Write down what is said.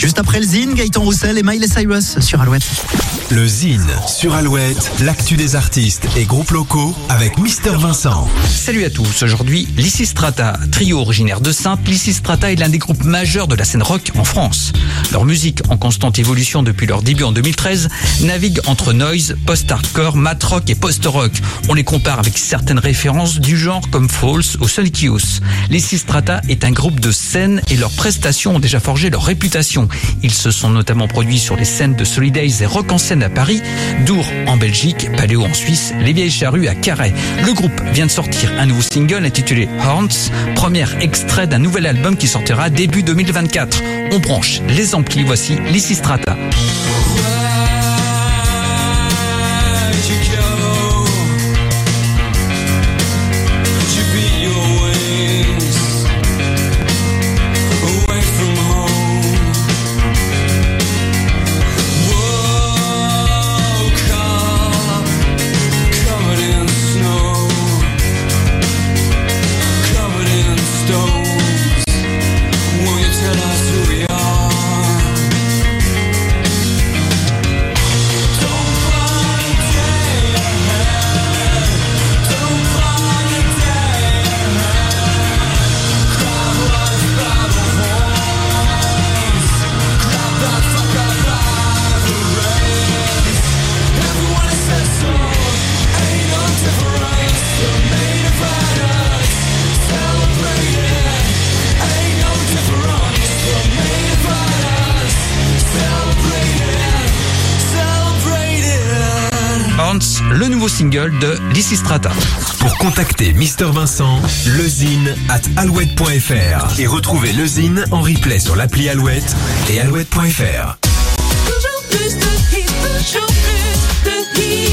Juste après le Zine, Gaëtan Roussel et Miley Cyrus sur Alouette. Le Zine sur Alouette, l'actu des artistes et groupes locaux avec Mister Vincent. Salut à tous, aujourd'hui Lysistrata, trio originaire de Sainte, Lysistrata est l'un des groupes majeurs de la scène rock en France. Leur musique, en constante évolution depuis leur début en 2013, navigue entre noise, post-hardcore, mat rock et post-rock. On les compare avec certaines références du genre comme False ou Sonic Youth. Lysistrata est un groupe de scène et leurs prestations ont déjà forgé leur réputation. Ils se sont notamment produits sur les scènes de Solidays et Rock en scène à Paris, Dour en Belgique, Paléo en Suisse, Les Vieilles Charrues à Carhaix. Le groupe vient de sortir un nouveau single intitulé Horns, premier extrait d'un nouvel album qui sortira début 2024. On branche les amplis, voici Lysistrata. Le nouveau single de Lysistrata. Pour contacter Mister Vincent, lezine at alouette.fr et retrouver lezine en replay sur l'appli Alouette et alouette.fr. Toujours plus de toujours plus de.